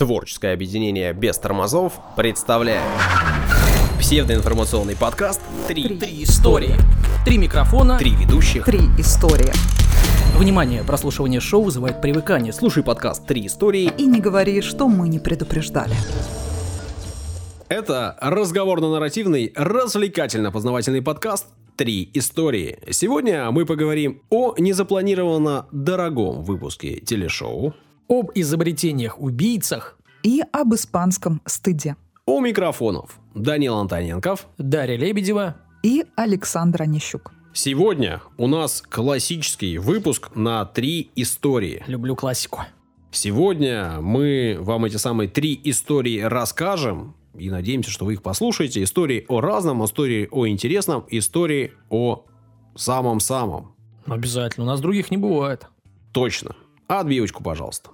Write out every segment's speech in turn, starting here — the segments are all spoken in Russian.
Творческое объединение без тормозов представляет псевдоинформационный подкаст «Три, Три истории. Три микрофона. Три ведущих». Три истории. Внимание, прослушивание шоу вызывает привыкание. Слушай подкаст Три истории. И не говори, что мы не предупреждали. Это разговорно-нарративный, развлекательно-познавательный подкаст «Три истории». Сегодня мы поговорим о незапланированно дорогом выпуске телешоу, об изобретениях-убийцах. И об испанском стыде. у микрофонов Данил Антоненков. Дарья Лебедева. И Александра Нищук. Сегодня у нас классический выпуск на три истории. Люблю классику. Сегодня мы вам эти самые три истории расскажем. И надеемся, что вы их послушаете. Истории о разном, истории о интересном, истории о самом-самом. Обязательно. У нас других не бывает. Точно. А отбивочку, пожалуйста.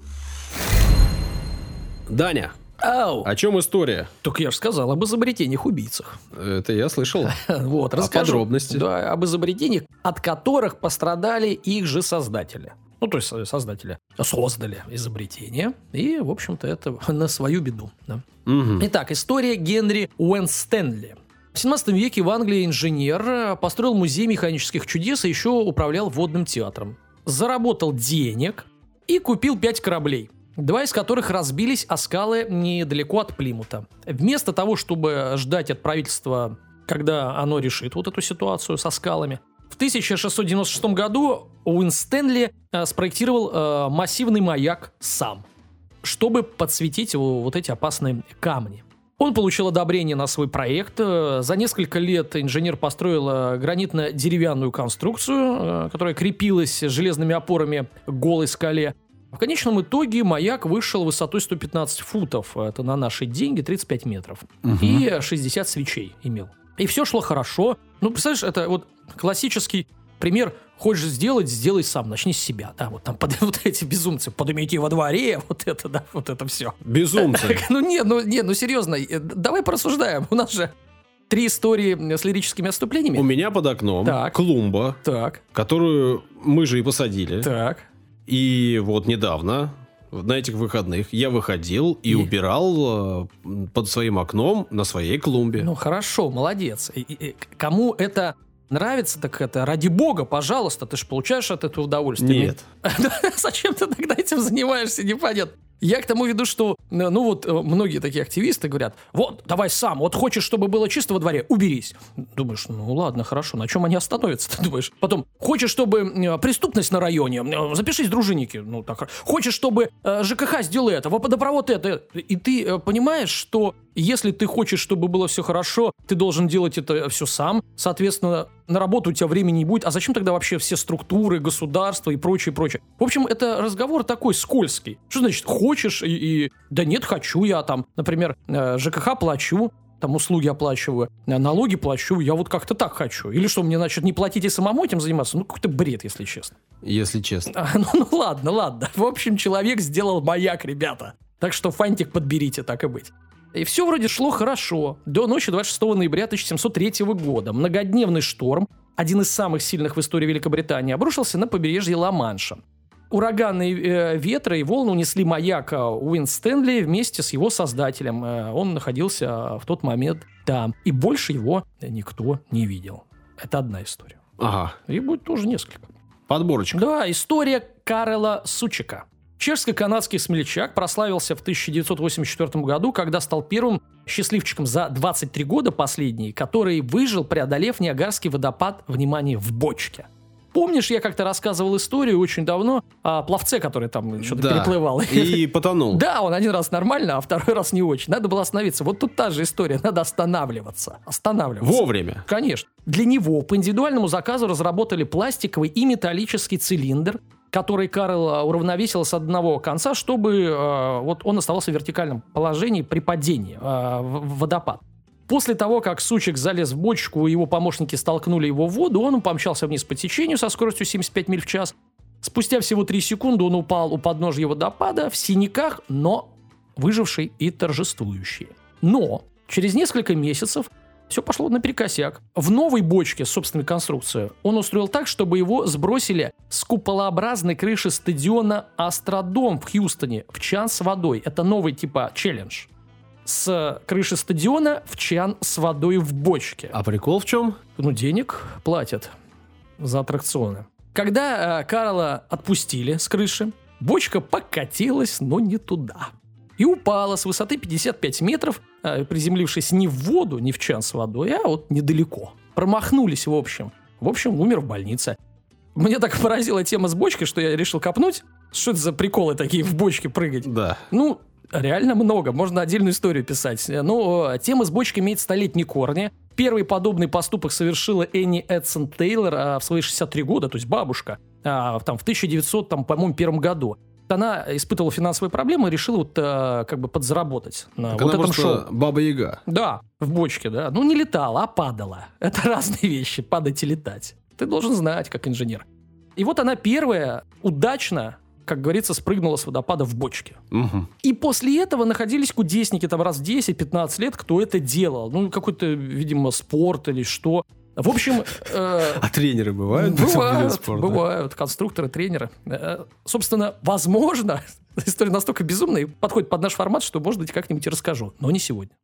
Даня, Ау! о чем история? Только я же сказал об изобретениях-убийцах. Это я слышал. Вот, расскажу. подробности? Да, об изобретениях, от которых пострадали их же создатели. Ну, то есть э, создатели создали изобретение, и, в общем-то, это на свою беду. да. Мгм. Итак, история Генри Уэнстенли. В 17 веке в Англии инженер э, построил музей механических чудес и еще управлял водным театром. Заработал денег и купил пять кораблей. Два из которых разбились о скалы недалеко от Плимута. Вместо того, чтобы ждать от правительства, когда оно решит вот эту ситуацию со скалами, в 1696 году Уинстенли э, спроектировал э, массивный маяк сам, чтобы подсветить его вот эти опасные камни. Он получил одобрение на свой проект. Э, За несколько лет инженер построил гранитно-деревянную конструкцию, э, которая крепилась железными опорами к голой скале. В конечном итоге маяк вышел высотой 115 футов, это на наши деньги 35 метров, и 60 свечей имел. И все шло хорошо. Ну, представляешь, это вот классический пример. Хочешь сделать, сделай сам, начни с себя. Да, вот там под, вот эти безумцы, подымите во дворе, вот это, да, вот это все. Безумцы. Ну не, ну не, ну серьезно, э, давай порассуждаем. У нас же три истории с лирическими отступлениями. У меня под окном Так. клумба, Так, которую мы же и посадили. так. И вот недавно, на этих выходных, я выходил и, И? убирал э, под своим окном на своей клумбе. Ну хорошо, молодец. И- и- и кому это нравится, так это ради бога, пожалуйста, ты же получаешь от этого удовольствие. Нет. Зачем ты тогда этим занимаешься, непонятно. Я к тому веду, что, ну вот, э, многие такие активисты говорят, вот, давай сам, вот хочешь, чтобы было чисто во дворе, уберись. Думаешь, ну ладно, хорошо, на чем они остановятся, ты думаешь? Потом, хочешь, чтобы э, преступность на районе, э, запишись дружинники, ну так, хочешь, чтобы ЖКХ сделал это, водопровод это, и ты понимаешь, что если ты хочешь, чтобы было все хорошо, ты должен делать это все сам, соответственно, на работу у тебя времени не будет, а зачем тогда вообще все структуры, государства и прочее, прочее? В общем, это разговор такой скользкий. Что значит хочешь и, и- да нет, хочу я там, например, э, ЖКХ плачу, там услуги оплачиваю, э, налоги плачу, я вот как-то так хочу. Или что, мне, значит, не платить и самому этим заниматься? Ну, какой-то бред, если честно. Если честно. А, ну, ну ладно, ладно. В общем, человек сделал маяк, ребята. Так что фантик подберите, так и быть. И все вроде шло хорошо. До ночи 26 ноября 1703 года многодневный шторм, один из самых сильных в истории Великобритании, обрушился на побережье Ла-Манша. Ураганные э, ветры и волны унесли маяк э, Уин Стэнли вместе с его создателем. Э, он находился э, в тот момент там. И больше его никто не видел. Это одна история. Ага. И будет тоже несколько. Подборочка. Да, история Карела Сучика. Чешско-канадский смельчак прославился в 1984 году, когда стал первым счастливчиком за 23 года последние, который выжил, преодолев Ниагарский водопад, внимание, в бочке. Помнишь, я как-то рассказывал историю очень давно о пловце, который там что-то Да. переплывал? И потонул. Да, он один раз нормально, а второй раз не очень. Надо было остановиться. Вот тут та же история. Надо останавливаться. Останавливаться. Вовремя. Конечно. Для него по индивидуальному заказу разработали пластиковый и металлический цилиндр, который Карл а, уравновесил с одного конца, чтобы э, вот он оставался в вертикальном положении при падении в в водопад. После того, как сучек залез в бочку, и его помощники столкнули его в воду, он помчался вниз по течению со скоростью 75 миль в час. Спустя всего 3 секунды он упал у подножья водопада в синяках, но выживший и торжествующий. Но через несколько месяцев Все пошло наперекосяк. В новой бочке с собственной конструкцией он устроил так, чтобы его сбросили с куполообразной крыши стадиона Астродом в Хьюстоне в чан с водой. Это новый типа челлендж. С крыши стадиона в чан с водой в бочке. А прикол в чем? Ну, денег платят за аттракционы. Когда э, Карла отпустили с крыши, бочка покатилась, но не туда. И упала с высоты 55 метров, э, приземлившись не в воду, не в чан с водой, а вот недалеко. Промахнулись, в общем. В общем, умер в больнице. Мне так поразила тема с бочкой, что я решил копнуть. Что это за приколы такие в бочке прыгать? Да. Ну, реально много. Можно отдельную историю писать. Но э, тема с бочкой имеет столетние корни. Первый подобный поступок совершила Энни Эдсон Тейлор а, в свои 63 года, то есть бабушка, а, там, в 1900, там, по-моему, первом году. Она испытывала финансовые проблемы и решила вот а, как бы подзаработать на Так вот она этом шоу. Баба-Яга. Да, в бочке, да. Ну, не летала, а падала. Это разные вещи, падать и летать. Ты должен знать, как инженер. И вот она первая удачно, как говорится, спрыгнула с водопада в бочке. Мгм. И после этого находились кудесники там раз в 10-15 лет, кто это делал. Ну, какой-то, видимо, спорт или что. В общем, э, А тренеры бывают? бывают, спорта? бывают конструкторы, тренеры. Э, Собственно, возможно, история настолько безумная и подходит под наш формат, что, может быть, как-нибудь и расскажу. Но не сегодня.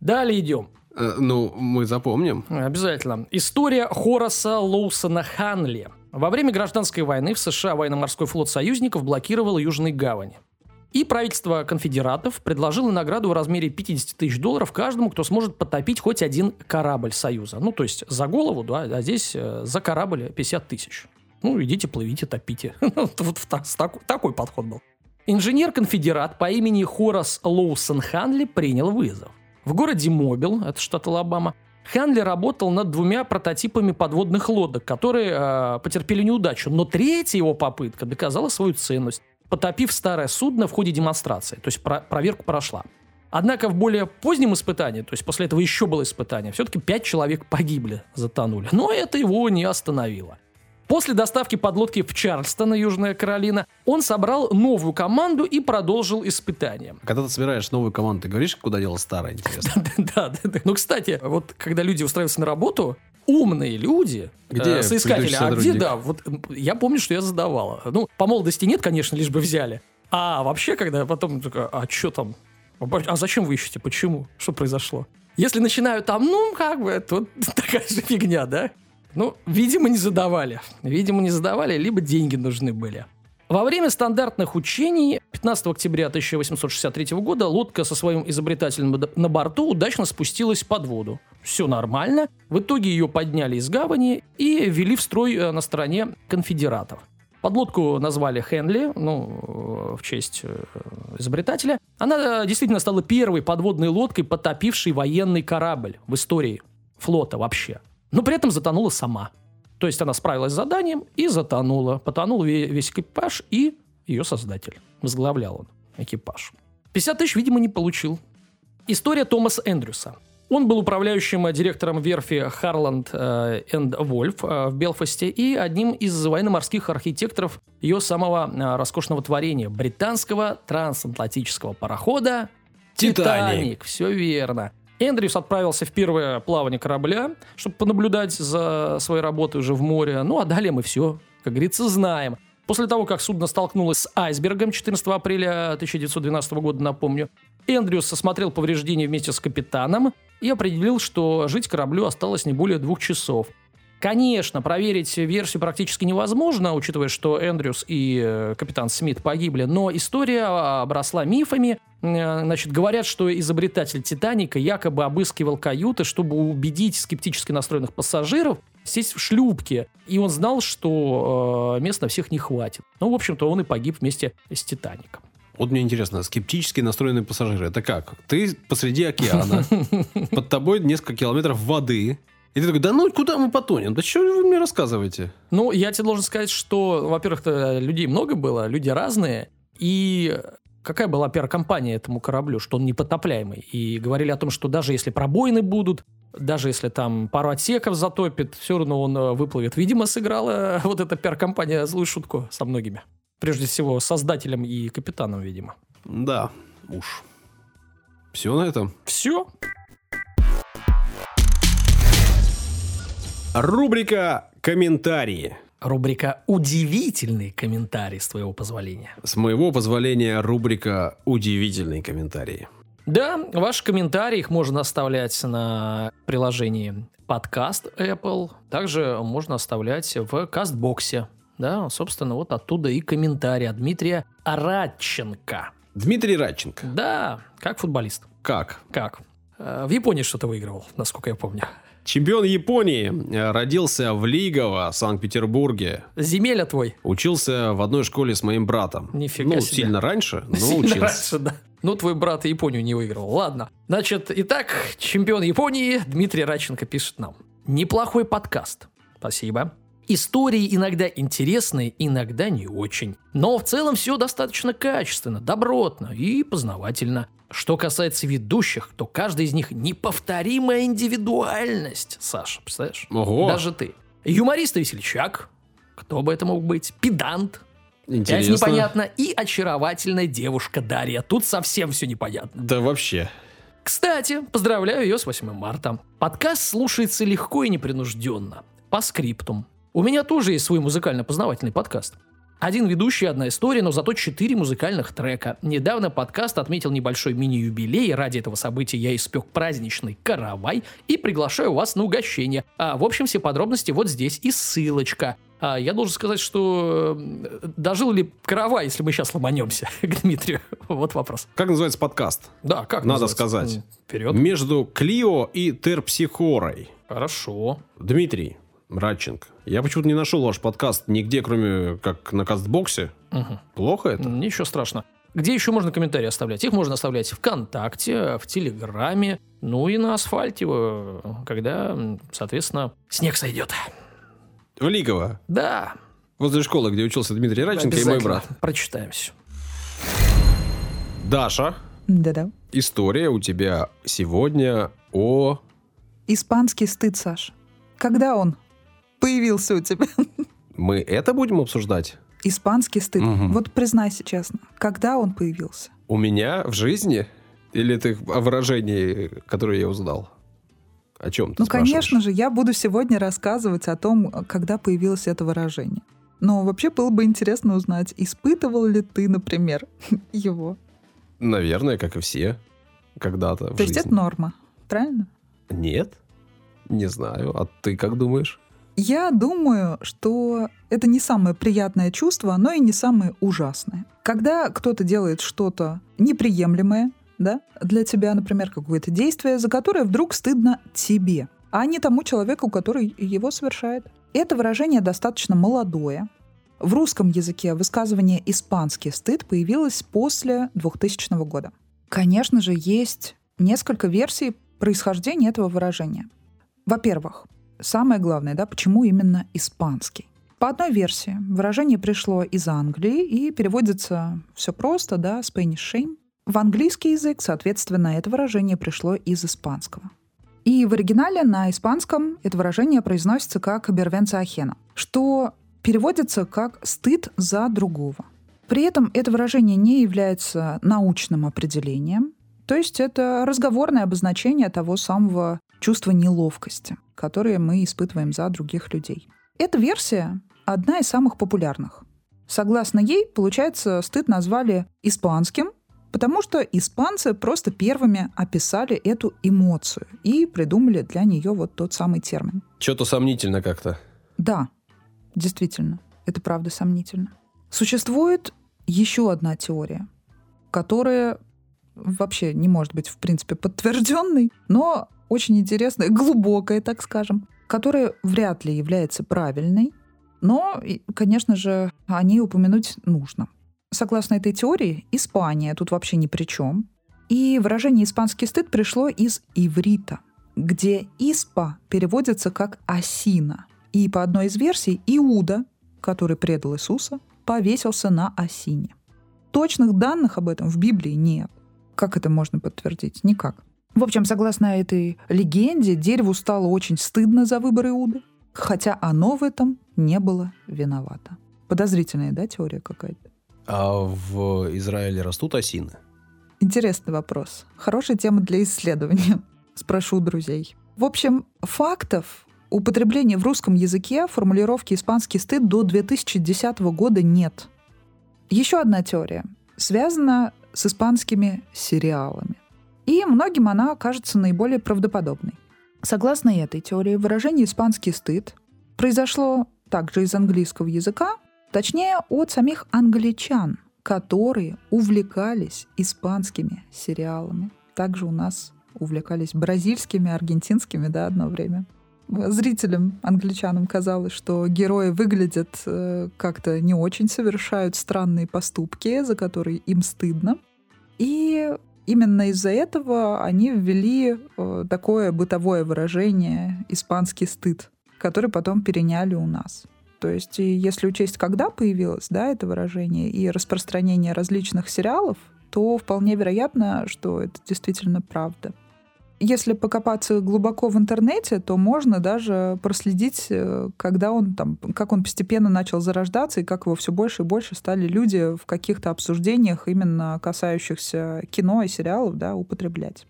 Далее идем. Э, Ну, мы запомним. Обязательно. История Хораса Лоусона Ханли. Во время гражданской войны в США военно-морской флот союзников блокировал Южные гавани. И правительство конфедератов предложило награду в размере 50 тысяч долларов каждому, кто сможет потопить хоть один корабль Союза. Ну, то есть за голову, да, а здесь э, за корабль 50 тысяч. Ну, идите, плывите, топите. Вот вот такой подход был. Инженер-конфедерат по имени Хорас Лоусон Ханли принял вызов. В городе Мобил, это штат Алабама, Ханли работал над двумя прототипами подводных лодок, которые э, потерпели неудачу, но третья его попытка доказала свою ценность, потопив старое судно в ходе демонстрации, то есть про- проверку прошла. Однако в более позднем испытании, то есть после этого еще было испытание, все-таки пять человек погибли, затонули. Но это его не остановило. После доставки подлодки в Чарльстон, Южная Каролина, он собрал новую команду и продолжил испытания. Когда ты собираешь новую команду, ты говоришь, куда дело старое, интересно? Да, да, да. Ну, кстати, вот когда люди устраиваются на работу, умные люди, Где э, соискатели, а где, да, вот я помню, что я задавала. Ну, по молодости нет, конечно, лишь бы взяли. А вообще, когда потом, а что там? А зачем вы ищете? Почему? Что произошло? Если начинают там, ну, как бы, то такая же фигня, да? Ну, видимо, не задавали. Видимо, не задавали, либо деньги нужны были. Во время стандартных учений 15 октября 1863 года лодка со своим изобретателем на борту удачно спустилась под воду. Все нормально. В итоге ее подняли из гавани и ввели в строй э, на стороне конфедератов. Подлодку назвали Хенли, ну, э, в честь э, изобретателя. Она действительно стала первой подводной лодкой, потопившей военный корабль в истории флота вообще. Но при этом затонула сама. То есть она справилась с заданием и затонула. Потонул ве- весь экипаж и ее создатель. Возглавлял он экипаж. 50 тысяч, видимо, не получил. История Томаса Эндрюса. Он был управляющим э, директором верфи Харланд энд Вольф э, в Белфасте и одним из военно-морских архитекторов ее самого э, роскошного творения – британского трансатлантического парохода «Титаник». «Титаник». Все верно. Эндрюс отправился в первое плавание корабля, чтобы понаблюдать за своей работой уже в море. Ну, а далее мы все, как говорится, знаем. После того, как судно столкнулось с айсбергом 14 апреля 1912 года, напомню, Эндрюс осмотрел повреждения вместе с капитаном и определил, что жить кораблю осталось не более двух часов. Конечно, проверить версию практически невозможно, учитывая, что Эндрюс и э, капитан Смит погибли, но история обросла мифами. Э, Значит, говорят, что изобретатель «Титаника» якобы обыскивал каюты, чтобы убедить скептически настроенных пассажиров сесть в шлюпки. И он знал, что э, мест на всех не хватит. Ну, в общем-то, он и погиб вместе с «Титаником». Вот мне интересно, скептически настроенные пассажиры, это как? Ты посреди океана, под тобой несколько километров воды, и ты такой, да ну куда мы потонем? Да что вы мне рассказываете? Ну, я тебе должен сказать, что, во-первых, людей много было, люди разные, и какая была пиар-компания этому кораблю, что он непотопляемый. И говорили о том, что даже если пробоины будут, даже если там пару отсеков затопит, все равно он э, выплывет. Видимо, сыграла вот эта пиар-компания злую шутку со многими. Прежде всего, создателем и капитаном, видимо. Да, уж. Все на этом. Все. Рубрика «Комментарии». Рубрика «Удивительный комментарий» с твоего позволения. С моего позволения рубрика «Удивительные комментарии». Да, ваши комментарии их можно оставлять на приложении подкаст Apple. Также можно оставлять в кастбоксе. Да, собственно, вот оттуда и комментарий от Дмитрия Радченко. Дмитрий Радченко. Да, как футболист. Как? Как? Э, В Японии что-то выигрывал, насколько я помню. Чемпион Японии э, родился в Лигово, Санкт-Петербурге. Земеля твой. Учился в одной школе с моим братом. Нифига ну, себе. сильно раньше, но Сильно учился. раньше, да. Ну, твой брат Японию не выиграл. Ладно. Значит, итак, чемпион Японии Дмитрий Радченко пишет нам. Неплохой подкаст. Спасибо. Истории иногда интересные, иногда не очень. Но в целом все достаточно качественно, добротно и познавательно. Что касается ведущих, то каждый из них неповторимая индивидуальность. Саша, представляешь? Ого. Даже ты. Юморист и весельчак. Кто бы это мог быть? Педант. Опять Интересно. непонятно. И очаровательная девушка Дарья. Тут совсем все непонятно. Да вообще. Кстати, поздравляю ее с 8 марта. Подкаст слушается легко и непринужденно. По скриптум. У меня тоже есть свой музыкально-познавательный подкаст. Один ведущий, одна история, но зато четыре музыкальных трека. Недавно подкаст отметил небольшой мини-юбилей. Ради этого события я испек праздничный каравай и приглашаю вас на угощение. А, в общем, все подробности вот здесь и ссылочка. А, я должен сказать, что дожил ли каравай, если мы сейчас ломанемся к Дмитрию? Вот вопрос. Как называется подкаст? Да, как Надо называется? сказать. Вперед. Между Клио и Терпсихорой. Хорошо. Дмитрий Радченко. Я почему-то не нашел ваш подкаст нигде, кроме как на кастбоксе. Мгм. Плохо это? Ничего страшного. Где еще можно комментарии оставлять? Их можно оставлять ВКонтакте, в Телеграме, ну и на асфальте, э, когда, соответственно, снег сойдет. В Лигово. Да, Возле школы, где учился Дмитрий Радченко и мой брат. Прочитаем все. Даша, Да-да. история у тебя сегодня о... Испанский стыд, Саш. Когда он появился у тебя? Мы это будем обсуждать? Испанский стыд. Мгм. Вот признайся честно, когда он появился? У меня в жизни? Или это о выражении, которое я узнал? О чем ты Ну, конечно же, я буду сегодня рассказывать о том, когда появилось это выражение. Но вообще было бы интересно узнать, испытывал ли ты, например, его. Наверное, как и все. Когда-то в То есть жизни. это норма, правильно? Нет? Не знаю. А ты как думаешь? Я думаю, что это не самое приятное чувство, но и не самое ужасное. Когда кто-то делает что-то неприемлемое, да, для тебя, например, какое-то действие, за которое вдруг стыдно тебе, а не тому человеку, который его совершает. Это выражение достаточно молодое. В русском языке высказывание «испанский стыд» появилось после 2000 года. Конечно же, есть несколько версий происхождения этого выражения. Во-первых, самое главное, да, почему именно испанский? По одной версии, выражение пришло из Англии и переводится все просто, да, Spanish shame. В английский язык, соответственно, это выражение пришло из испанского. И в оригинале на испанском это выражение произносится как «vergüenza ajena», что переводится как «стыд за другого». При этом это выражение не является научным определением, то есть это разговорное обозначение того самого чувства неловкости, которое мы испытываем за других людей. Эта версия одна из самых популярных. Согласно ей, получается, стыд назвали испанским, потому что испанцы просто первыми описали эту эмоцию и придумали для нее вот тот самый термин. Что-то сомнительно как-то. Да, действительно, это правда сомнительно. Существует еще одна теория, которая вообще не может быть, в принципе, подтвержденной, но очень интересная, глубокая, так скажем, которая вряд ли является правильной, но, конечно же, о ней упомянуть нужно. Согласно этой теории, Испания тут вообще ни при чем. И выражение «испанский стыд» пришло из иврита, где «испа» переводится как «осина». И по одной из версий Иуда, который предал Иисуса, повесился на осине. Точных данных об этом в Библии нет. Как это можно подтвердить? Никак. В общем, согласно этой легенде, дереву стало очень стыдно за выбор Иуды, хотя оно в этом не было виновато. Подозрительная, да, теория какая-то? А в Израиле растут осины? Интересный вопрос. Хорошая тема для исследования. Спрошу друзей. В общем, фактов употребления в русском языке формулировки «испанский стыд» до 2010 года нет. Еще одна теория связана с испанскими сериалами. И многим она кажется наиболее правдоподобной. Согласно этой теории, выражение «испанский стыд» произошло также из английского языка, точнее от самих англичан, которые увлекались испанскими сериалами. Также у нас увлекались бразильскими, аргентинскими, да, одно время. Зрителям, англичанам казалось, что герои выглядят э, как-то не очень, совершают странные поступки, за которые им стыдно. И именно из-за этого они ввели э, такое бытовое выражение «испанский стыд», который потом переняли у нас. То есть, если учесть, когда появилось да, это выражение и распространение различных сериалов, то вполне вероятно, что это действительно правда. Если покопаться глубоко в интернете, то можно даже проследить, э, когда он там, как он постепенно начал зарождаться и как его все больше и больше стали люди в каких-то обсуждениях, именно касающихся кино и сериалов, да, употреблять.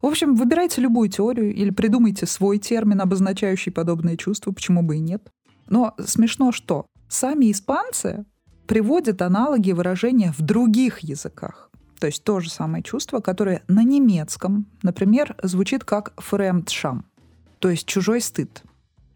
В общем, выбирайте любую теорию или придумайте свой термин, обозначающий подобные чувства, почему бы и нет. Но смешно что? Сами испанцы приводят аналоги выражения в других языках. То есть то же самое чувство, которое на немецком, например, звучит как «фремдшам», то есть чужой стыд.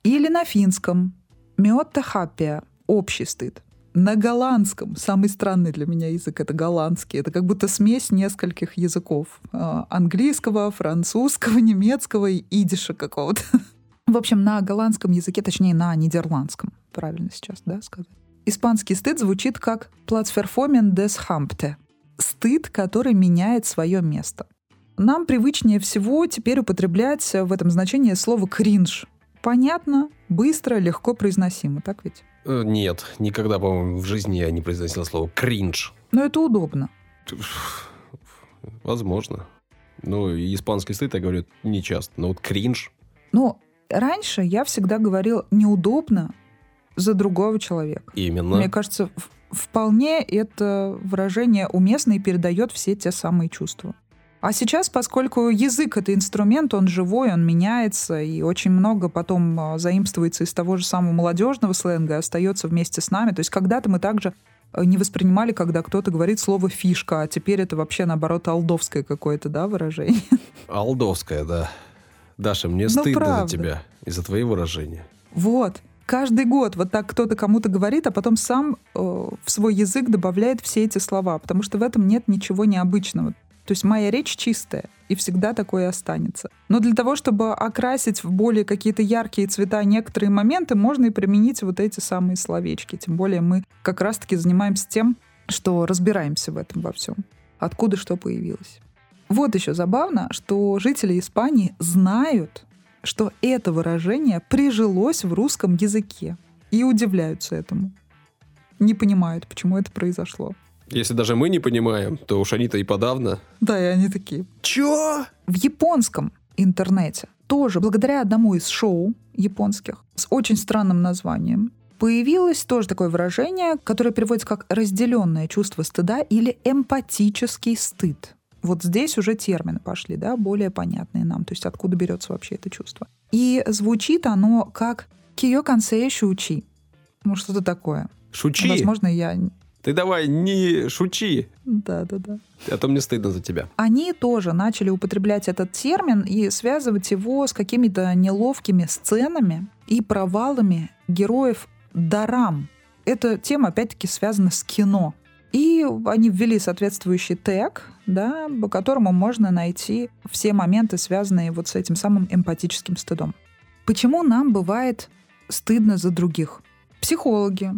Или на финском «мёттахапия» — общий стыд. На голландском, самый странный для меня язык — это голландский. Это как будто смесь нескольких языков. А, английского, французского, немецкого и идиша какого-то. В общем, на голландском языке, точнее, на нидерландском, правильно сейчас, да, сказать. Испанский стыд звучит как «плацферфомен des Hampte» — стыд, который меняет свое место. Нам привычнее всего теперь употреблять в этом значении слово «кринж». Понятно, быстро, легко произносимо, так ведь? Э, нет, никогда, по-моему, в жизни я не произносил слово «кринж». Но это удобно. Возможно. Ну, испанский стыд, я говорю, не часто. Но вот кринж... Ну, раньше я всегда говорил неудобно за другого человека. Именно. Мне кажется, вполне это выражение уместно и передает все те самые чувства. А сейчас, поскольку язык — это инструмент, он живой, он меняется, и очень много потом а, заимствуется из того же самого молодежного сленга, остается вместе с нами. То есть когда-то мы также э, не воспринимали, когда кто-то говорит слово «фишка», а теперь это вообще, наоборот, алдовское какое-то, да, выражение? Алдовское, да. Даша, мне Но ну, стыдно правда. за тебя из-за твоих выражений. Вот. Каждый год вот так кто-то кому-то говорит, а потом сам э, в свой язык добавляет все эти слова, потому что в этом нет ничего необычного. То есть моя речь чистая, и всегда такое останется. Но для того, чтобы окрасить в более какие-то яркие цвета некоторые моменты, можно и применить вот эти самые словечки. Тем более мы как раз-таки занимаемся тем, что разбираемся в этом во всем. Откуда что появилось. Вот еще забавно, что жители Испании знают, что это выражение прижилось в русском языке и удивляются этому. Не понимают, почему это произошло. Если даже мы не понимаем, то уж они-то и подавно. Да, и они такие. Чё? В японском интернете тоже благодаря одному из шоу японских с очень странным названием появилось тоже такое выражение, которое переводится как разделенное чувство стыда или эмпатический стыд. Вот здесь уже термины пошли, да, более понятные нам, то есть откуда берется вообще это чувство. И звучит оно как «киё консей шучи». Ну, что-то такое. Шучи? Возможно, я... Ты давай не шучи. Да, да, да. А то мне стыдно за тебя. Они тоже начали употреблять этот термин и связывать его с какими-то неловкими сценами и провалами героев дарам. Эта тема, опять-таки, связана с кино. И они ввели соответствующий тег, да, по которому можно найти все моменты, связанные вот с этим самым эмпатическим стыдом. Почему нам бывает стыдно за других? Психологи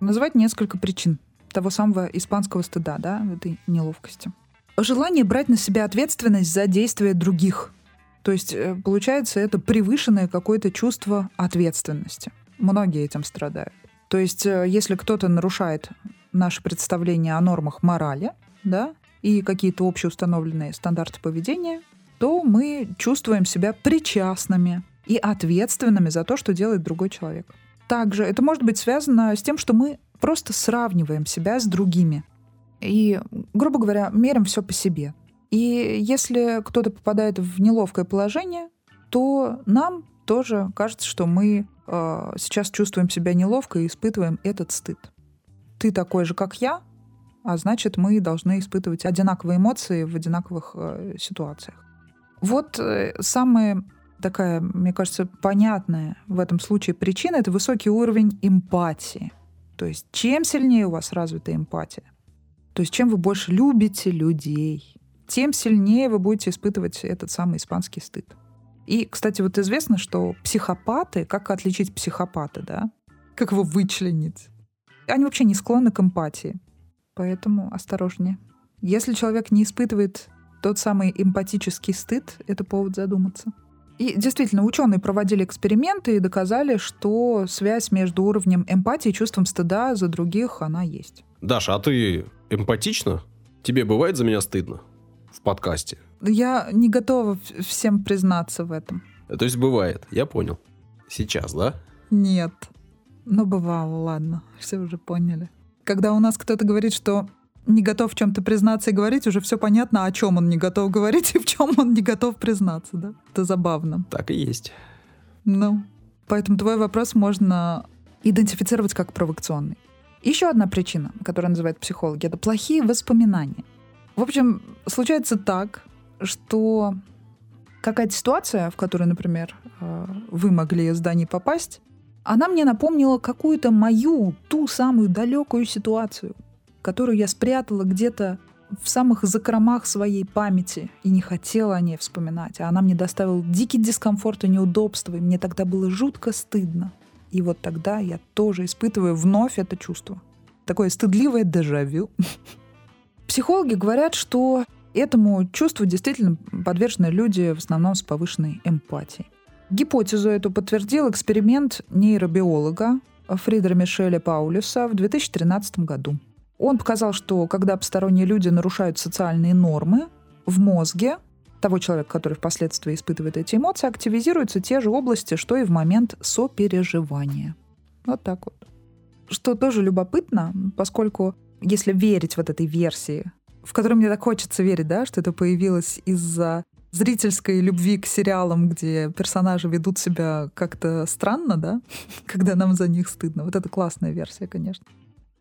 называют несколько причин того самого испанского стыда, да, этой неловкости. Желание брать на себя ответственность за действия других. То есть, э, получается, это превышенное какое-то чувство ответственности. Многие этим страдают. То есть, э, если кто-то нарушает наши представления о нормах морали, да, и какие-то общеустановленные стандарты поведения, то мы чувствуем себя причастными и ответственными за то, что делает другой человек. Также это может быть связано с тем, что мы просто сравниваем себя с другими. И, грубо говоря, мерим все по себе. И если кто-то попадает в неловкое положение, то нам тоже кажется, что мы э, сейчас чувствуем себя неловко и испытываем этот стыд. Ты такой же, как я, а значит, мы должны испытывать одинаковые эмоции в одинаковых э, ситуациях. Вот э, самая такая, мне кажется, понятная в этом случае причина — это высокий уровень эмпатии. То есть чем сильнее у вас развита эмпатия, то есть чем вы больше любите людей, тем сильнее вы будете испытывать этот самый испанский стыд. И, кстати, вот известно, что психопаты, как отличить психопата, да? Как его вычленить? Они вообще не склонны к эмпатии. Поэтому осторожнее. Если человек не испытывает тот самый эмпатический стыд, это повод задуматься. И действительно, ученые проводили эксперименты и доказали, что связь между уровнем эмпатии и чувством стыда за других, она есть. Даша, а ты эмпатична? Тебе бывает за меня стыдно в подкасте? Я не готова всем признаться в этом. То есть бывает, я понял. Сейчас, да? Нет. Но бывало, ладно, все уже поняли. Когда у нас кто-то говорит, что не готов в чем-то признаться и говорить, уже все понятно, о чем он не готов говорить и в чем он не готов признаться, да? Это забавно. Так и есть. Ну, поэтому твой вопрос можно идентифицировать как провокационный. Еще одна причина, которую называют психологи, это плохие воспоминания. В общем, случается так, что какая-то ситуация, в которую, например, э, вы могли из зданий попасть, она мне напомнила какую-то мою, ту самую далекую ситуацию, которую я спрятала где-то в самых закромах своей памяти и не хотела о ней вспоминать. А она мне доставила дикий дискомфорт и неудобство, и мне тогда было жутко стыдно. И вот тогда я тоже испытываю вновь это чувство. Такое стыдливое дежавю. Психологи говорят, что этому чувству действительно подвержены люди в основном с повышенной эмпатией. Гипотезу эту подтвердил эксперимент нейробиолога Фридера Мишеля Паулюса в 2013 году. Он показал, что когда посторонние люди нарушают социальные нормы, в мозге того человека, который впоследствии испытывает эти эмоции, активизируются те же области, что и в момент сопереживания. Вот так вот. Что тоже любопытно, поскольку если верить вот этой версии, в которой мне так хочется верить, да, что это появилось из-за зрительской любви к сериалам, где персонажи ведут себя как-то странно, да, когда нам за них стыдно. Вот это классная версия, конечно.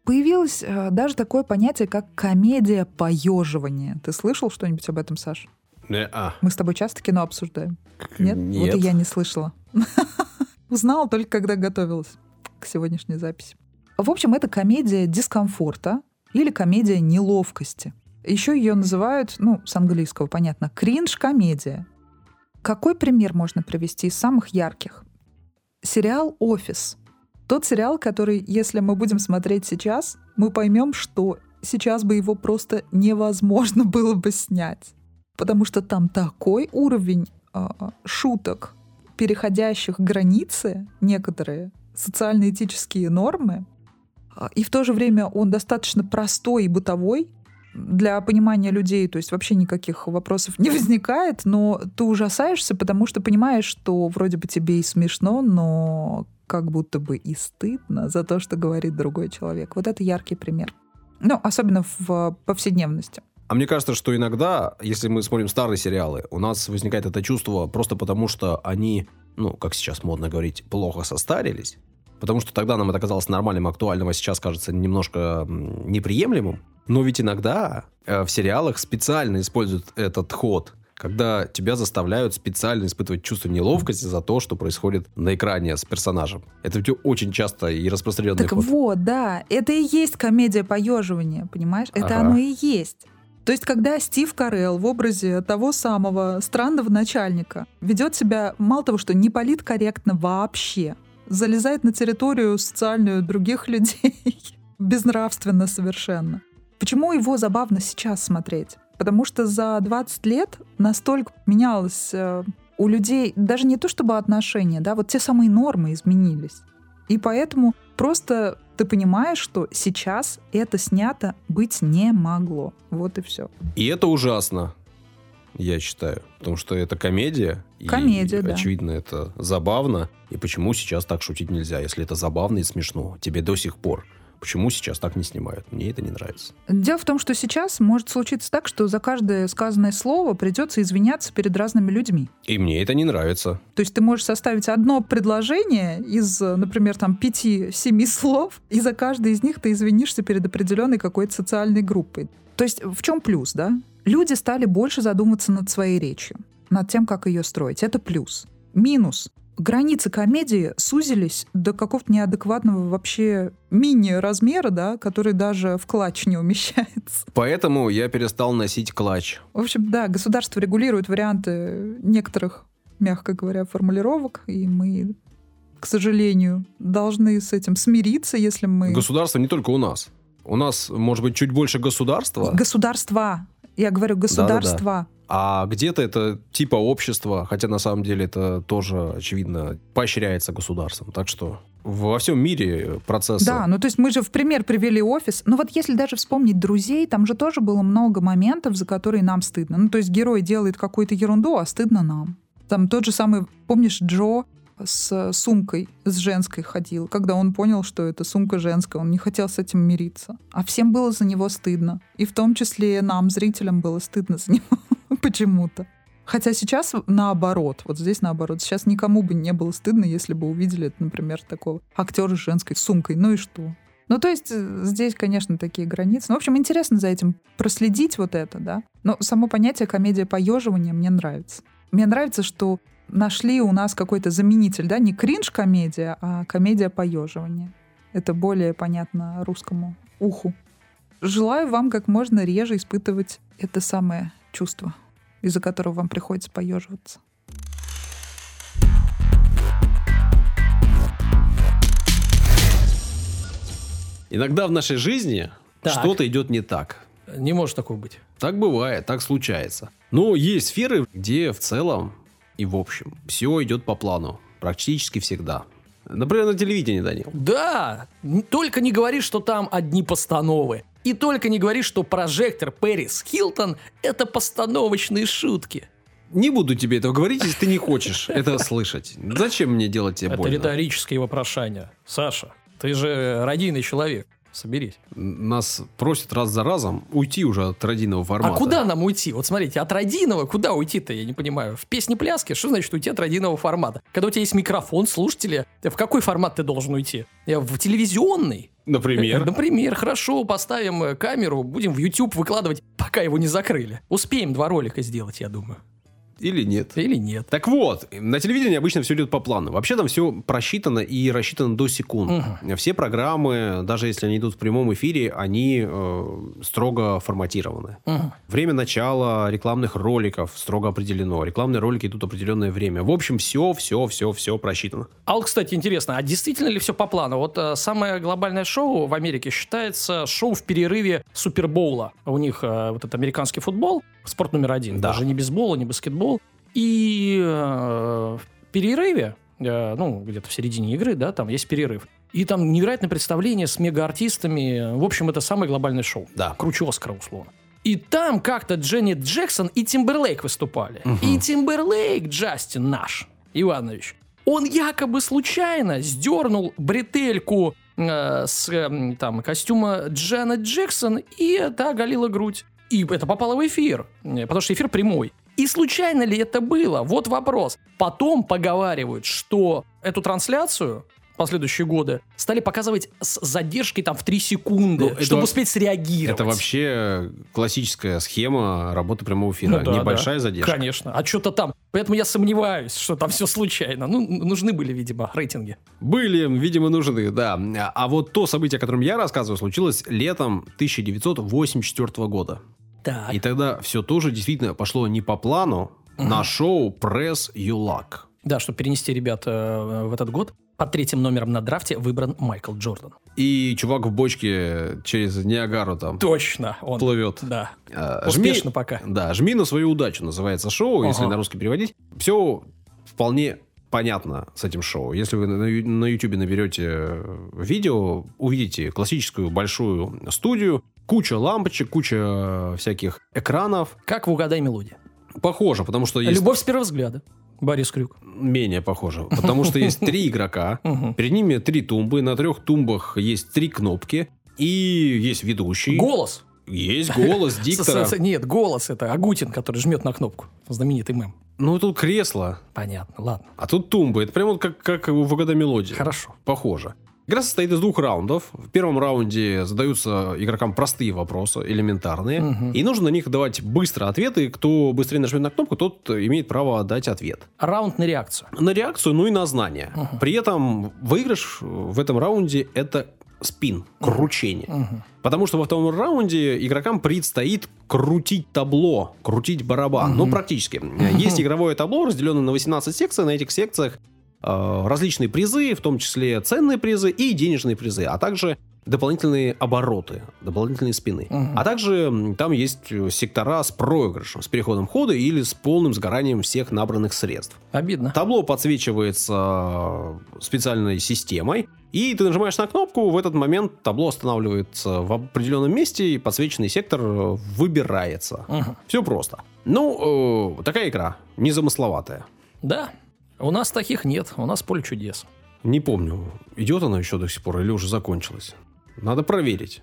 Появилось э, даже такое понятие, как комедия поеживания. Ты слышал что-нибудь об этом, Саш? Не-а. Мы с тобой часто кино обсуждаем. Нет? Нет. Вот и я не слышала. Узнала только, когда готовилась к сегодняшней записи. В общем, это комедия дискомфорта или комедия неловкости. Еще ее называют, ну, с английского, понятно, кринж-комедия. Какой пример можно привести из самых ярких? Сериал «Офис». Тот сериал, который, если мы будем смотреть сейчас, мы поймем, что сейчас бы его просто невозможно было бы снять. Потому что там такой уровень э, шуток, переходящих границы, некоторые социально-этические нормы, а, и в то же время он достаточно простой и бытовой для понимания людей, то есть вообще никаких вопросов не возникает, но ты ужасаешься, потому что понимаешь, что вроде бы тебе и смешно, но как будто бы и стыдно за то, что говорит другой человек. Вот это яркий пример. Ну, особенно в повседневности. А мне кажется, что иногда, если мы смотрим старые сериалы, у нас возникает это чувство просто потому, что они, ну, как сейчас модно говорить, плохо состарились. Потому что тогда нам это казалось нормальным, актуальным, а сейчас кажется немножко неприемлемым. Но ведь иногда э, в сериалах специально используют этот ход, когда тебя заставляют специально испытывать чувство неловкости за то, что происходит на экране с персонажем. Это ведь очень часто и распространенный Так ход. вот, да, это и есть комедия поеживания, понимаешь? Это Ага. оно и есть. То есть, когда Стив Карелл в образе того самого странного начальника ведет себя, мало того, что не политкорректно вообще, залезает на территорию социальную других людей, безнравственно совершенно. Почему его забавно сейчас смотреть? Потому что за 20 лет настолько менялось э, у людей даже не то чтобы отношения, да, вот те самые нормы изменились. И поэтому просто ты понимаешь, что сейчас это снято быть не могло. Вот и все. И это ужасно, я считаю. Потому что это комедия. и, Комедия, да. очевидно, это забавно. И почему сейчас так шутить нельзя, если это забавно и смешно? Тебе до сих пор Почему сейчас так не снимают? Мне это не нравится. Дело в том, что сейчас может случиться так, что за каждое сказанное слово придется извиняться перед разными людьми. И мне это не нравится. То есть ты можешь составить одно предложение из, например, там пяти-семи слов, и за каждый из них ты извинишься перед определенной какой-то социальной группой. То есть в чем плюс, да? Люди стали больше задумываться над своей речью, над тем, как ее строить. Это плюс. Минус границы комедии сузились до какого-то неадекватного вообще мини-размера, да, который даже в клатч не умещается. Поэтому я перестал носить клатч. В общем, да, государство регулирует варианты некоторых, мягко говоря, формулировок, и мы, к сожалению, должны с этим смириться, если мы... Государство не только у нас. У нас, может быть, чуть больше государства. Государства. Я говорю государства. Да-да-да. А где-то это типа общества, хотя на самом деле это тоже, очевидно, поощряется государством. Так что во всем мире процесс. Да, ну то есть мы же в пример привели офис. Но вот если даже вспомнить друзей, там же тоже было много моментов, за которые нам стыдно. Ну то есть герой делает какую-то ерунду, а стыдно нам. Там тот же самый, помнишь, Джо с сумкой, с женской ходил, когда он понял, что это сумка женская, он не хотел с этим мириться. А всем было за него стыдно. И в том числе нам, зрителям, было стыдно за него почему-то. Хотя сейчас наоборот, вот здесь наоборот. Сейчас никому бы не было стыдно, если бы увидели, например, такого актера с женской сумкой. Ну и что? Ну, то есть э, здесь, конечно, такие границы. Ну, в общем, интересно за этим проследить вот это, да. Но само понятие комедия поеживания мне нравится. Мне нравится, что нашли у нас какой-то заменитель, да, не кринж-комедия, а комедия поеживания. Это более понятно русскому уху. Желаю вам как можно реже испытывать это самое чувство, из-за которого вам приходится поеживаться. Иногда в нашей жизни так. что-то идет не так. Не может такого быть. Так бывает, так случается. Но есть сферы, где в целом и в общем все идет по плану. Практически всегда. Например, на телевидении, Данил. Да, только не говори, что там одни постановы. И только не говори, что прожектор Пэрис Хилтон – это постановочные шутки. Не буду тебе этого говорить, если ты не хочешь это слышать. Зачем мне делать тебе больно? Это риторические вопрошания. Саша, ты же родийный человек соберись. Нас просят раз за разом уйти уже от родийного формата. А куда нам уйти? Вот смотрите, от родийного куда уйти-то, я не понимаю. В песне-пляске что значит уйти от родийного формата? Когда у тебя есть микрофон, слушатели, в какой формат ты должен уйти? В телевизионный? Например? Например, хорошо, поставим э, камеру, будем в YouTube выкладывать, пока его не закрыли. Успеем два ролика сделать, я думаю. Или нет. Или нет. Так вот, на телевидении обычно все идет по плану. Вообще там все просчитано и рассчитано до секунд. Угу. Все программы, даже если они идут в прямом эфире, они э, строго форматированы. Угу. Время начала рекламных роликов строго определено. Рекламные ролики идут определенное время. В общем, все, все, все, все просчитано. А вот, кстати, интересно, а действительно ли все по плану? Вот э, самое глобальное шоу в Америке считается шоу в перерыве Супербоула. У них э, вот этот американский футбол, спорт номер один. Да. Даже не бейсбол, не баскетбол. И э, в перерыве, э, ну, где-то в середине игры, да, там есть перерыв. И там невероятное представление с мега-артистами. В общем, это самое глобальное шоу. Да. Круче Оскара, условно. И там как-то Дженни Джексон и Тимберлейк выступали. Угу. И Тимберлейк, Джастин наш, Иванович, он якобы случайно сдернул бретельку э, с э, там, костюма Джана Джексон, и та оголила грудь. И это попало в эфир, э, потому что эфир прямой. И случайно ли это было? Вот вопрос. Потом поговаривают, что эту трансляцию последующие годы стали показывать с задержкой там в 3 секунды, ну, чтобы успеть среагировать. Это вообще классическая схема работы прямого эфира. Ну, да, Небольшая да. задержка. Конечно. А что-то там. Поэтому я сомневаюсь, что там все случайно. Ну, нужны были, видимо, рейтинги. Были, видимо, нужны, да. А вот то событие, о котором я рассказываю, случилось летом 1984 года. Так. И тогда все тоже действительно пошло не по плану угу. на шоу Press You Luck. Да, чтобы перенести ребят э, в этот год. Под третьим номером на драфте выбран Майкл Джордан. И чувак в бочке через Ниагару там Точно, он плывет. Да. А, Успешно пока. Да, жми на свою удачу называется шоу, ага. если на русский переводить. Все вполне понятно с этим шоу. Если вы на YouTube наберете видео, увидите классическую большую студию, куча лампочек, куча всяких экранов. Как в «Угадай мелодию». Похоже, потому что есть... Любовь с первого взгляда. Борис Крюк. Менее похоже. Потому что есть три игрока, перед ними три тумбы, на трех тумбах есть три кнопки, и есть ведущий. Голос. Есть голос диктора. Нет, голос это Агутин, который жмет на кнопку. Знаменитый мем. Ну, тут кресло, Понятно, ладно. а тут тумбы. Это прямо вот как, как в ВГД мелодии. Хорошо. Похоже. Игра состоит из двух раундов. В первом раунде задаются игрокам простые вопросы, элементарные. Мгм. И нужно на них давать быстро ответы. Кто быстрее нажмет на кнопку, тот имеет право дать ответ. Раунд на реакцию. На реакцию, ну и на знание. Мгм. При этом выигрыш в этом раунде это спин, кручение. Мгм. Потому что во втором раунде игрокам предстоит крутить табло, крутить барабан. Ну, практически. Есть игровое табло, разделенное на 18 секций. На этих секциях различные призы, в том числе ценные призы и денежные призы, а также дополнительные обороты, дополнительные спины. Мгм. А также там есть э, сектора с проигрышем, с переходом хода или с полным сгоранием всех набранных средств. Обидно. Табло подсвечивается специальной системой, и ты нажимаешь на кнопку, в этот момент табло останавливается в определенном месте, и подсвеченный сектор э, выбирается. Мгм. Все просто. Ну, э, такая игра, незамысловатая. Да. У нас таких нет. У нас поле чудес. Не помню, идет она еще до сих пор или уже закончилась. Надо проверить,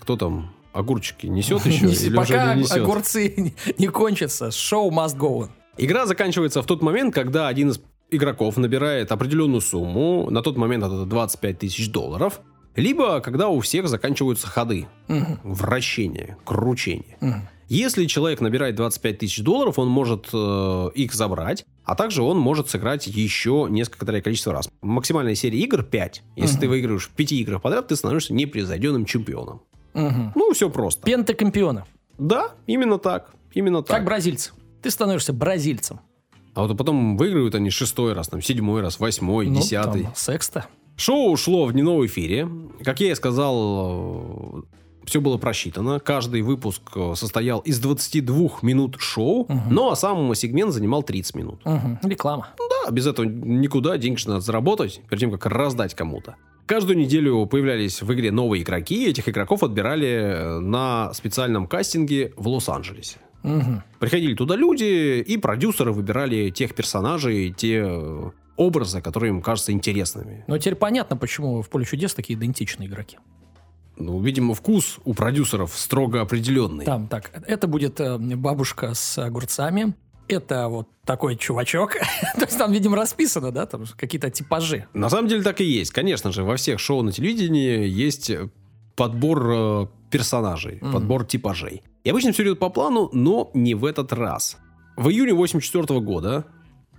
кто там огурчики несет еще уже Пока не несет. огурцы не- кончатся, шоу must go on. Игра заканчивается в тот момент, когда один из игроков набирает определенную сумму, на тот момент это 25 тысяч долларов, либо когда у всех заканчиваются ходы, вращение, кручение. Если человек набирает 25 тысяч долларов, он может э, их забрать, а также он может сыграть еще несколько количество раз. Максимальная серия игр 5. Если Мгм. ты выигрываешь в 5 играх подряд, ты становишься непревзойденным чемпионом. Мгм. Ну, все просто. Пентакампиона. Да, именно так. Именно так. Как бразильцы. Ты становишься бразильцем. А вот потом выигрывают они шестой раз, там, седьмой раз, восьмой, Ну, десятый. секс-то. Шоу шло в дневном эфире. Как я и сказал, все было просчитано. Каждый выпуск э, состоял из 22 минут шоу, Мгм. но а сам сегмент занимал 30 минут. Мгм. Реклама. Да, без этого никуда, денег же надо заработать, перед тем, как раздать кому-то. Каждую неделю появлялись в игре новые игроки, и этих игроков отбирали э, на специальном кастинге в Лос-Анджелесе. Мгм. Приходили туда люди, и продюсеры выбирали тех персонажей, те э, образы, которые им кажутся интересными. Но теперь понятно, почему в поле чудес такие идентичные игроки. Ну, видимо, вкус у продюсеров строго определенный. Там так, это будет э, бабушка с огурцами, это вот такой чувачок. То есть там, видимо, расписано, да, там какие-то типажи. На самом деле так и есть. Конечно же, во всех шоу на телевидении есть подбор э, персонажей, Мгм. подбор типажей. И обычно все идет по плану, но не в этот раз. В июне 84 года,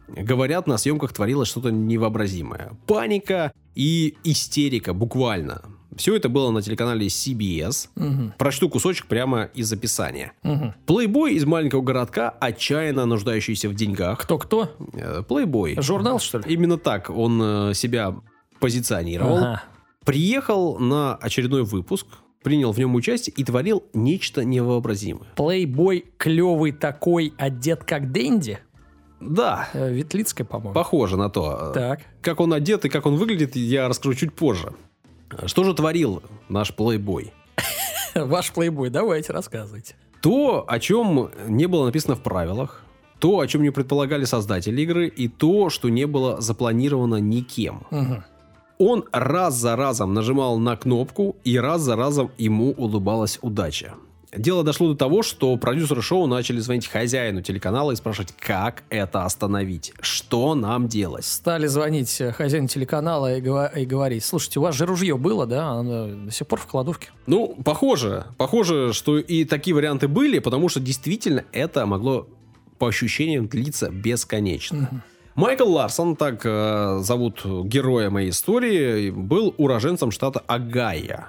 говорят, на съемках творилось что-то невообразимое. Паника и истерика, буквально. Все это было на телеканале CBS. Мгм. Прочту кусочек прямо из описания. Мгм. Плейбой из маленького городка, отчаянно нуждающийся в деньгах. Кто-кто? Э, Плейбой. Журнал, что ли? Именно так он э, себя позиционировал. Ага. Приехал на очередной выпуск, принял в нем участие и творил нечто невообразимое. Плейбой клевый такой, одет как Дэнди. Да, Э, Ветлицкая, по-моему. похоже на то. Так. Как он одет и как он выглядит, я расскажу чуть позже. Что же творил наш плейбой? Ваш плейбой, давайте, рассказывайте. То, о чем не было написано в правилах, то, о чем не предполагали создатели игры, и то, что не было запланировано никем. Он раз за разом нажимал на кнопку, и раз за разом ему улыбалась удача. Дело дошло до того, что продюсеры шоу начали звонить хозяину телеканала и спрашивать, как это остановить, что нам делать. Стали звонить э, хозяину телеканала и, гова- и говорить, слушайте, у вас же ружье было, да? Оно до сих пор в кладовке. Ну, похоже, похоже, что и такие варианты были, потому что действительно это могло по ощущениям длиться бесконечно. Мгм. Майкл Ларсон, так э, зовут героя моей истории, был уроженцем штата Огайо.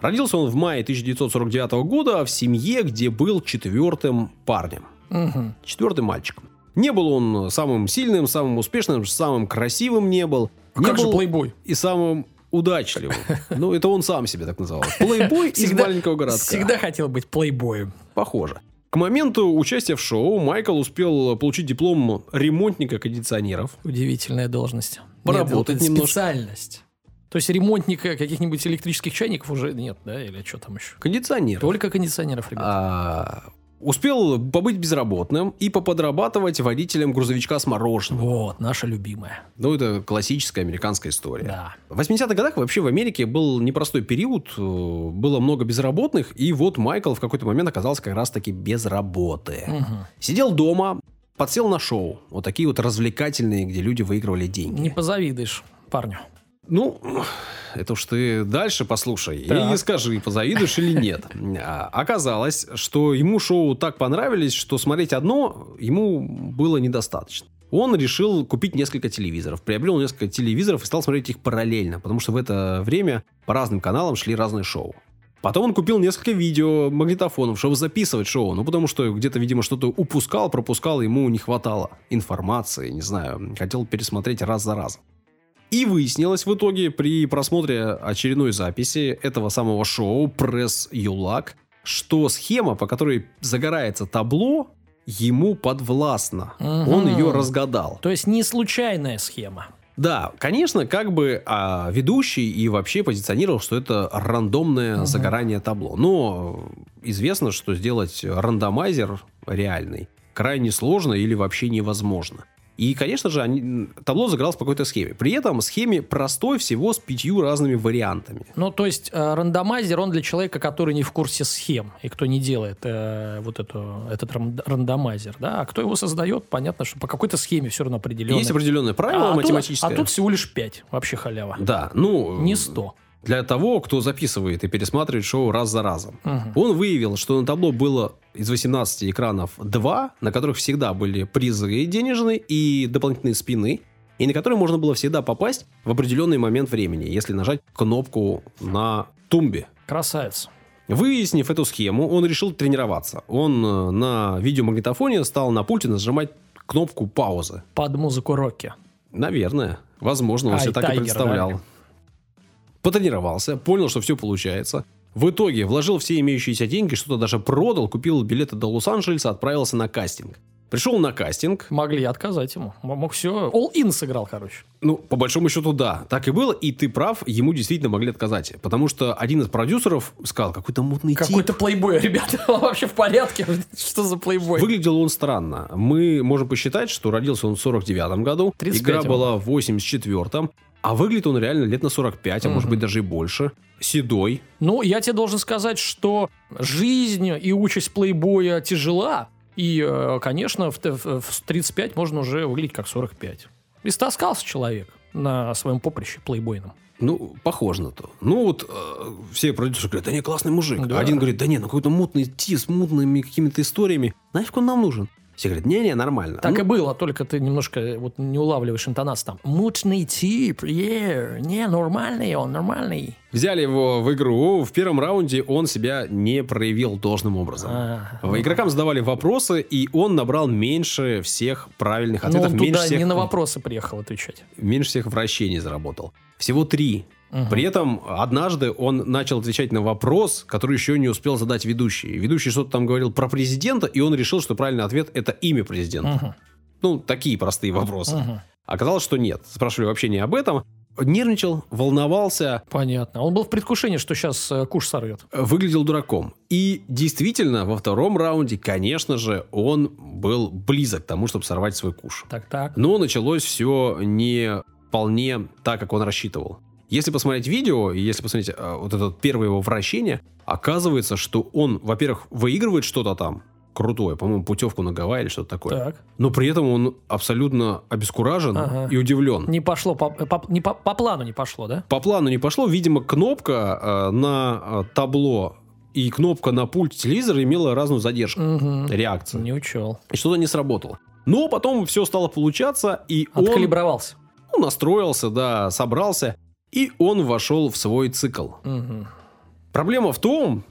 Родился он в мае 1949 года в семье, где был четвертым парнем, Мгм. четвертым мальчиком. Не был он самым сильным, самым успешным, самым красивым не был. А не как же был плейбой? и самым удачливым. Ну, это он сам себя так называл. Плейбой из маленького городка. Всегда хотел быть плейбоем. Похоже. К моменту участия в шоу Майкл успел получить диплом ремонтника кондиционеров. Удивительная должность. Поработать Нет, немножко. Специальность. То есть ремонтника каких-нибудь электрических чайников уже нет, да? Или что там еще? Кондиционеров. Только кондиционеров, ребята. А, Успел побыть безработным и поподрабатывать водителем грузовичка с мороженым. Вот, наша любимая. Ну, это классическая американская история. Да. В 80-х годах вообще в Америке был непростой период, э, было много безработных, и вот Майкл в какой-то момент оказался как раз-таки без работы. Мгм. Сидел дома, подсел на шоу. Вот такие вот развлекательные, где люди выигрывали деньги. Не позавидуешь парню. Ну, это уж ты дальше послушай Так. и скажи, позавидуешь или нет. А, Оказалось, что ему шоу так понравились, что смотреть одно ему было недостаточно. Он решил купить несколько телевизоров, приобрел несколько телевизоров и стал смотреть их параллельно, потому что в это время по разным каналам шли разные шоу. Потом он купил несколько видео, магнитофонов, чтобы записывать шоу. Ну, потому что где-то, видимо, что-то упускал, пропускал, ему не хватало информации, не знаю, хотел пересмотреть раз за разом. И выяснилось в итоге при просмотре очередной записи этого самого шоу «Пресс ЮЛАК», что схема, по которой загорается табло, ему подвластна. Мгм. Он ее разгадал. То есть не случайная схема. Да, конечно, как бы а, ведущий и вообще позиционировал, что это рандомное загорание табло. Но известно, что сделать рандомайзер реальный крайне сложно или вообще невозможно. И, конечно же, они- табло загоралось по какой-то схеме. При этом схеме простой всего с пятью разными вариантами. Ну, то есть э, рандомайзер, он для человека, который не в курсе схем, и кто не делает э, вот эту, этот рандомайзер, да, а кто его создает, понятно, что по какой-то схеме все равно определенно. Есть определенное правило а, тут, математическое. а тут всего лишь 5, вообще халява. Да, ну... Не 100. Для того, кто записывает и пересматривает шоу раз за разом. Мгм. Он выявил, что на табло было из 18 экранов 2, на которых всегда были призы денежные и дополнительные спины, и на которые можно было всегда попасть в определенный момент времени, если нажать кнопку на тумбе. Красавец. Выяснив эту схему, он решил тренироваться. Он э, на видеомагнитофоне стал на пульте нажимать кнопку паузы. Под музыку Рокки. Наверное. Возможно, он Ай, себе так и представлял. да? Потренировался, понял, что все получается. В итоге вложил все имеющиеся деньги, что-то даже продал, купил билеты до Лос-Анджелеса, отправился на кастинг. Пришел на кастинг. Могли отказать ему. Мог все. All-in сыграл, короче. Ну, по большому счету, да. Так и было, и ты прав, ему действительно могли отказать. Потому что один из продюсеров сказал, какой-то мутный Какой-то тип. плейбой, ребята. Он вообще в порядке? Что за плейбой? Выглядел он странно. Мы можем посчитать, что родился он в 49 году. 35 Игра была в 84-м. А выглядит он реально лет на 45, а может Мгм. быть даже и больше. Седой. Ну, я тебе должен сказать, что жизнь и участь плейбоя тяжела. И, э, конечно, в, в- в 35 можно уже выглядеть как 45. Истаскался человек на своем поприще плейбойном. Ну, похоже на то. Ну, вот э, все продюсеры говорят, да не, классный мужик. Да. А один говорит, да не, ну какой-то мутный тип с мутными какими-то историями. Нафиг он нам нужен? Все говорят, не-не, нормально. Так Ну, и было, только ты немножко э, вот не улавливаешь интонацию там. Мутный тип, yeah, не, нормальный он, нормальный. Взяли его в игру. В первом раунде он себя не проявил должным образом. А, В- Игрокам задавали вопросы, и он набрал меньше всех правильных ну, ответов, он меньше, туда всех, не на вопросы приехал отвечать. меньше всех вращений заработал. Всего три. Мгм. При этом однажды он начал отвечать на вопрос, который еще не успел задать ведущий. Ведущий что-то там говорил про президента, и он решил, что правильный ответ это имя президента. Мгм. Ну, такие простые вопросы. Мгм. Оказалось, что нет. Спрашивали вообще не об этом. Нервничал, волновался, Понятно. Он был в предвкушении, что сейчас куш сорвет. выглядел дураком. И действительно, во втором раунде, конечно же, он был близок к тому, чтобы сорвать свой куш. Так-так. Но началось все не вполне так, как он рассчитывал. Если посмотреть видео, и если посмотреть э, вот это первое его вращение, оказывается, что он, во-первых, выигрывает что-то там крутое, по-моему, путевку на Гавайи или что-то такое. Так. Но при этом он абсолютно обескуражен Ага. и удивлен. Не пошло, по, по- не по, по плану не пошло, да? По плану не пошло. Видимо, кнопка э, на э, табло и кнопка на пульте телевизора имела разную задержку, Мгм. реакцию. Не учел. И что-то не сработало. Но потом все стало получаться, и он Откалибровался. ну, настроился, да, собрался, и он вошел в свой цикл. Мгм. Проблема в том,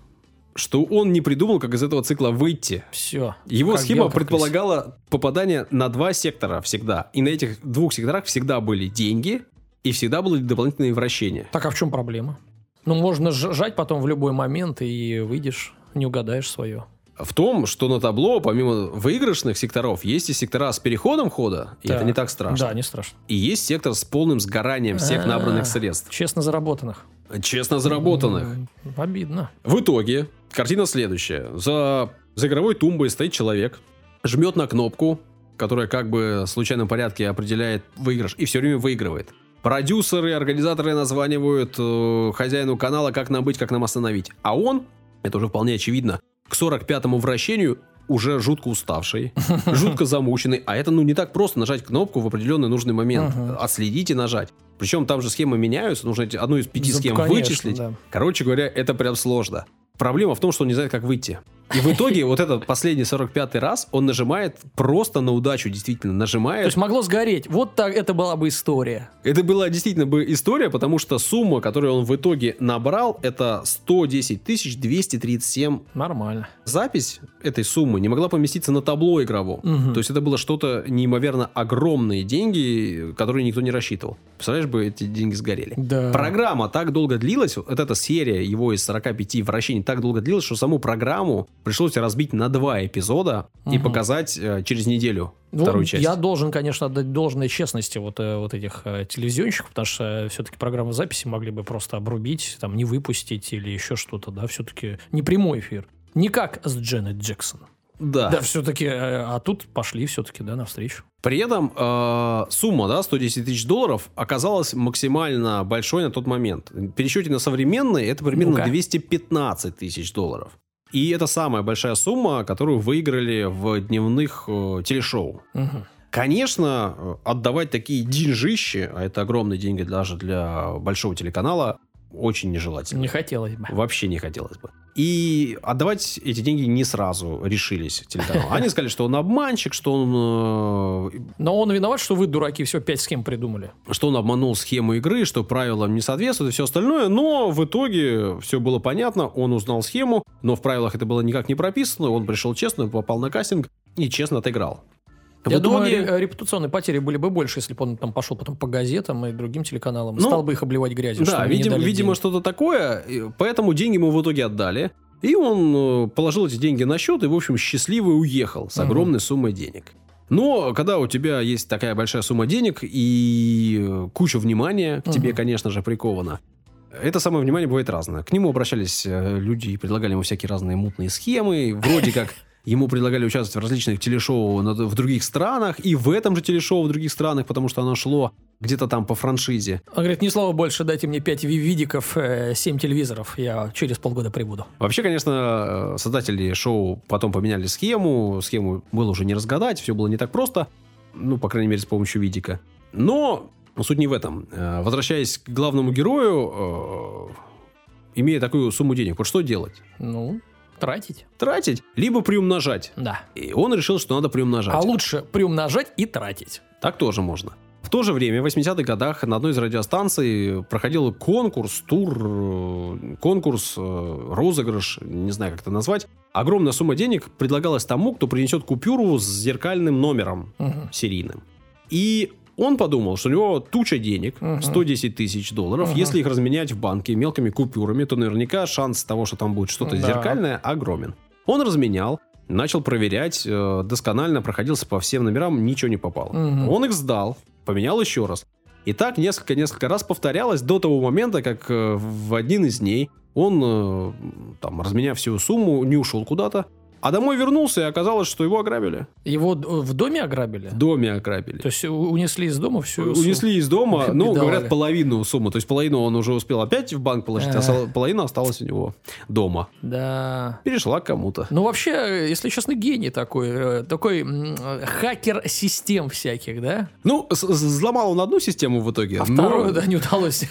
что он не придумал, как из этого цикла выйти. Все. Его Как схема предполагала попадание на два сектора всегда. И на этих двух секторах всегда были деньги, и всегда были дополнительные вращения. Так а в чем проблема? Ну, можно ж- жать потом в любой момент и выйдешь, не угадаешь свое. В том, что на табло, помимо выигрышных секторов, есть и сектора с переходом хода, и это не так страшно. Да, не страшно. И есть сектор с полным сгоранием всех А, набранных средств. Честно заработанных. Честно заработанных. Обидно. В итоге картина следующая. За За игровой тумбой стоит человек, жмет на кнопку, которая как бы в случайном порядке определяет выигрыш, и все время выигрывает. Продюсеры, организаторы названивают э, хозяину канала, как нам быть, как нам остановить. А он, это уже вполне очевидно, к 45-му вращению уже жутко уставший, жутко замученный. А это, ну, не так просто нажать кнопку в определенный нужный момент. Ага. Отследить и нажать. Причем там же схемы меняются, нужно эти- одну из пяти Да, схем конечно, вычислить. да. Короче говоря, это прям сложно. Проблема в том, что он не знает, как выйти. И в итоге вот этот последний 45-й раз он нажимает просто на удачу, действительно, То нажимает. есть могло сгореть. Вот так это была бы история. Это была действительно бы история, потому что сумма, которую он в итоге набрал, это 110 237 Нормально. запись этой суммы не могла поместиться на табло игровом. Мгм. То есть это было что-то неимоверно огромные деньги, которые никто не рассчитывал. Представляешь, бы эти деньги сгорели. Да. Программа так долго длилась, вот эта серия его из 45 вращений так долго длилась, что саму программу пришлось разбить на два эпизода и Мгм. показать э, через неделю Ну, вторую часть. Я должен, конечно, отдать должное честности вот, э, вот этих э, телевизионщиков, потому что все-таки программы записи могли бы просто обрубить, там, не выпустить или еще что-то, да, все-таки не прямой эфир. Не как с Дженнет Джексон. Да. Да, все-таки, а тут пошли все-таки, да, навстречу. При этом э, сумма, да, 110 тысяч долларов, оказалась максимально большой на тот момент. В пересчете на современные это примерно Ну-ка. 215 тысяч долларов. И это самая большая сумма, которую выиграли в дневных э, телешоу. Мгм. Конечно, э, отдавать такие деньжищи, а это огромные деньги даже для большого телеканала, очень нежелательно. Не хотелось бы. Вообще не хотелось бы. И отдавать эти деньги не сразу решились телеканал. Они сказали, что он обманщик, что он, э, Но он виноват, что вы, дураки, все пять схем придумали. что он обманул схему игры, что правилам не соответствует и все остальное. Но в итоге все было понятно, он узнал схему, но в правилах это было никак не прописано. Он пришел честно, попал на кастинг и честно отыграл. В Я думаю, итоге- ре- репутационные потери были бы больше, если бы он там пошел потом по газетам и другим телеканалам. Ну, стал бы их обливать грязью. Да, не видимо, что-то такое. Поэтому деньги ему в итоге отдали. И он э, положил эти деньги на счет и, в общем, счастливый уехал с огромной суммой денег. Но когда у тебя есть такая большая сумма денег и э, куча внимания к тебе, Мгм. конечно же, приковано, это самое внимание бывает разное. К нему обращались э, люди и предлагали ему всякие разные мутные схемы. Вроде как ему предлагали участвовать в различных телешоу в других странах, и в этом же телешоу в других странах, потому что оно шло где-то там по франшизе. Он говорит, ни слова больше, дайте мне 5 видиков, 7 телевизоров, я через полгода прибуду. Вообще, конечно, э, создатели шоу потом поменяли схему. Схему было уже не разгадать, все было не так просто. Ну, по крайней мере, с помощью видика. Но суть не в этом. Э, Возвращаясь к главному герою, э, имея такую сумму денег, вот что делать? Ну, тратить. Тратить, либо приумножать. Да. И он решил, что надо приумножать. А лучше приумножать и тратить. Так тоже можно. В то же время, в 80-х годах, на одной из радиостанций проходил конкурс, тур, э, конкурс, э, розыгрыш, не знаю, как это назвать. Огромная сумма денег предлагалась тому, кто принесет купюру с зеркальным номером Мгм. серийным. И он подумал, что у него туча денег, Мгм. 110 тысяч долларов. Мгм. Если их разменять в банке мелкими купюрами, то наверняка шанс того, что там будет что-то Да. зеркальное, огромен. Он разменял, начал проверять, э, досконально проходился по всем номерам, ничего не попало. Мгм. Он их сдал, поменял еще раз. И так несколько-несколько раз повторялось до того момента, как э, в один из дней он, э, там, разменяв всю сумму, не ушел куда-то, а домой вернулся, и оказалось, что его ограбили. Его в доме ограбили? В доме ограбили. То есть унесли из дома всю... Унесли из дома, ну, говорят, половину сумму. То есть половину он уже успел опять в банк положить, а половина осталась у него дома. Да. Перешла к кому-то. Ну, вообще, если честно, гений такой. э, Такой хакер систем всяких, да? Ну, взломал он одну систему в итоге. А вторую, да, не удалось.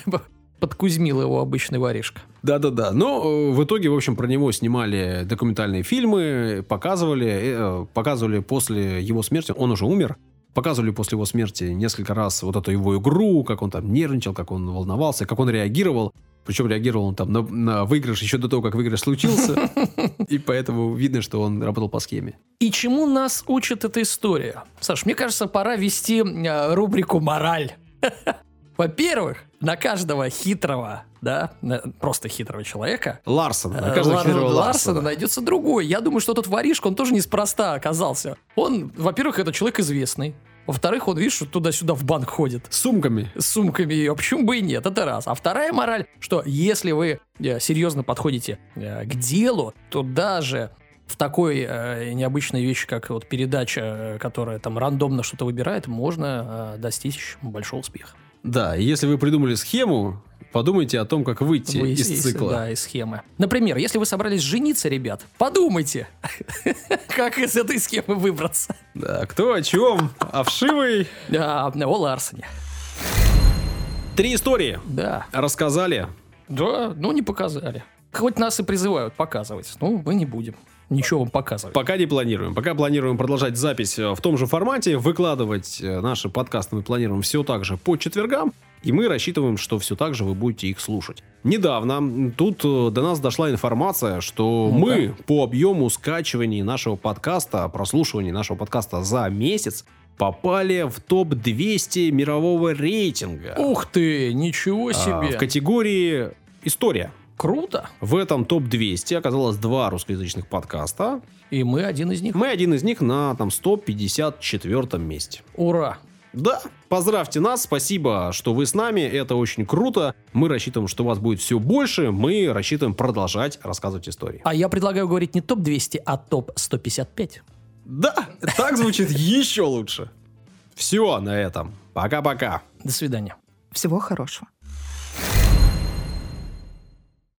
Подкузмил его обычный воришка. Да-да-да. Но э, в итоге, в общем, про него снимали документальные фильмы, показывали, э, показывали после его смерти, он уже умер, показывали после его смерти несколько раз вот эту его игру, как он там нервничал, как он волновался, как он реагировал. Причем реагировал он там на, на выигрыш еще до того, как выигрыш случился. И поэтому видно, что он работал по схеме. И чему нас учит эта история? Саш, мне кажется, пора вести э, рубрику «Мораль». Во-первых, на каждого хитрого, да, просто хитрого человека, Ларсон. На э, каждого Лар- хитрого Ларсона Ларсона. найдется другой. Я думаю, что тот воришка, он тоже неспроста оказался. Он, во-первых, это человек известный. Во-вторых, он, видишь, туда-сюда в банк ходит С сумками. с сумками, а почему бы и нет, это раз. А вторая мораль, что если вы э, серьезно подходите э, к делу, то даже в такой э, необычной вещи, как вот передача, э, которая там рандомно что-то выбирает, можно э, достичь большого успеха. Да, если вы придумали схему, подумайте о том, как выйти Вы из цикла. Да, из схемы. Например, если вы собрались жениться, ребят, подумайте, как из этой схемы выбраться. Да, кто о чем? О вшивой. Да, о Ларсоне. Три истории Да. рассказали. Да, ну не показали. Хоть нас и призывают показывать, ну мы не будем ничего вам показывать. Пока не планируем. Пока планируем продолжать запись э, в том же формате, выкладывать э, наши подкасты мы планируем все так же по четвергам, и мы рассчитываем, что все так же вы будете их слушать. Недавно тут э, до нас дошла информация, что Ну-ка. мы по объему скачиваний нашего подкаста, прослушивания нашего подкаста за месяц попали в топ-200 мирового рейтинга. Ух ты, ничего А, себе. в категории «История». Круто. В этом топ-200 оказалось два русскоязычных подкаста. И мы один из них. Мы один из них на там 154 месте. Ура. Да, поздравьте нас, спасибо, что вы с нами, это очень круто. Мы рассчитываем, что вас будет все больше, мы рассчитываем продолжать рассказывать истории. А я предлагаю говорить не топ-200, а топ-155. Да, так звучит еще лучше. Все на этом. Пока-пока. До свидания. Всего хорошего.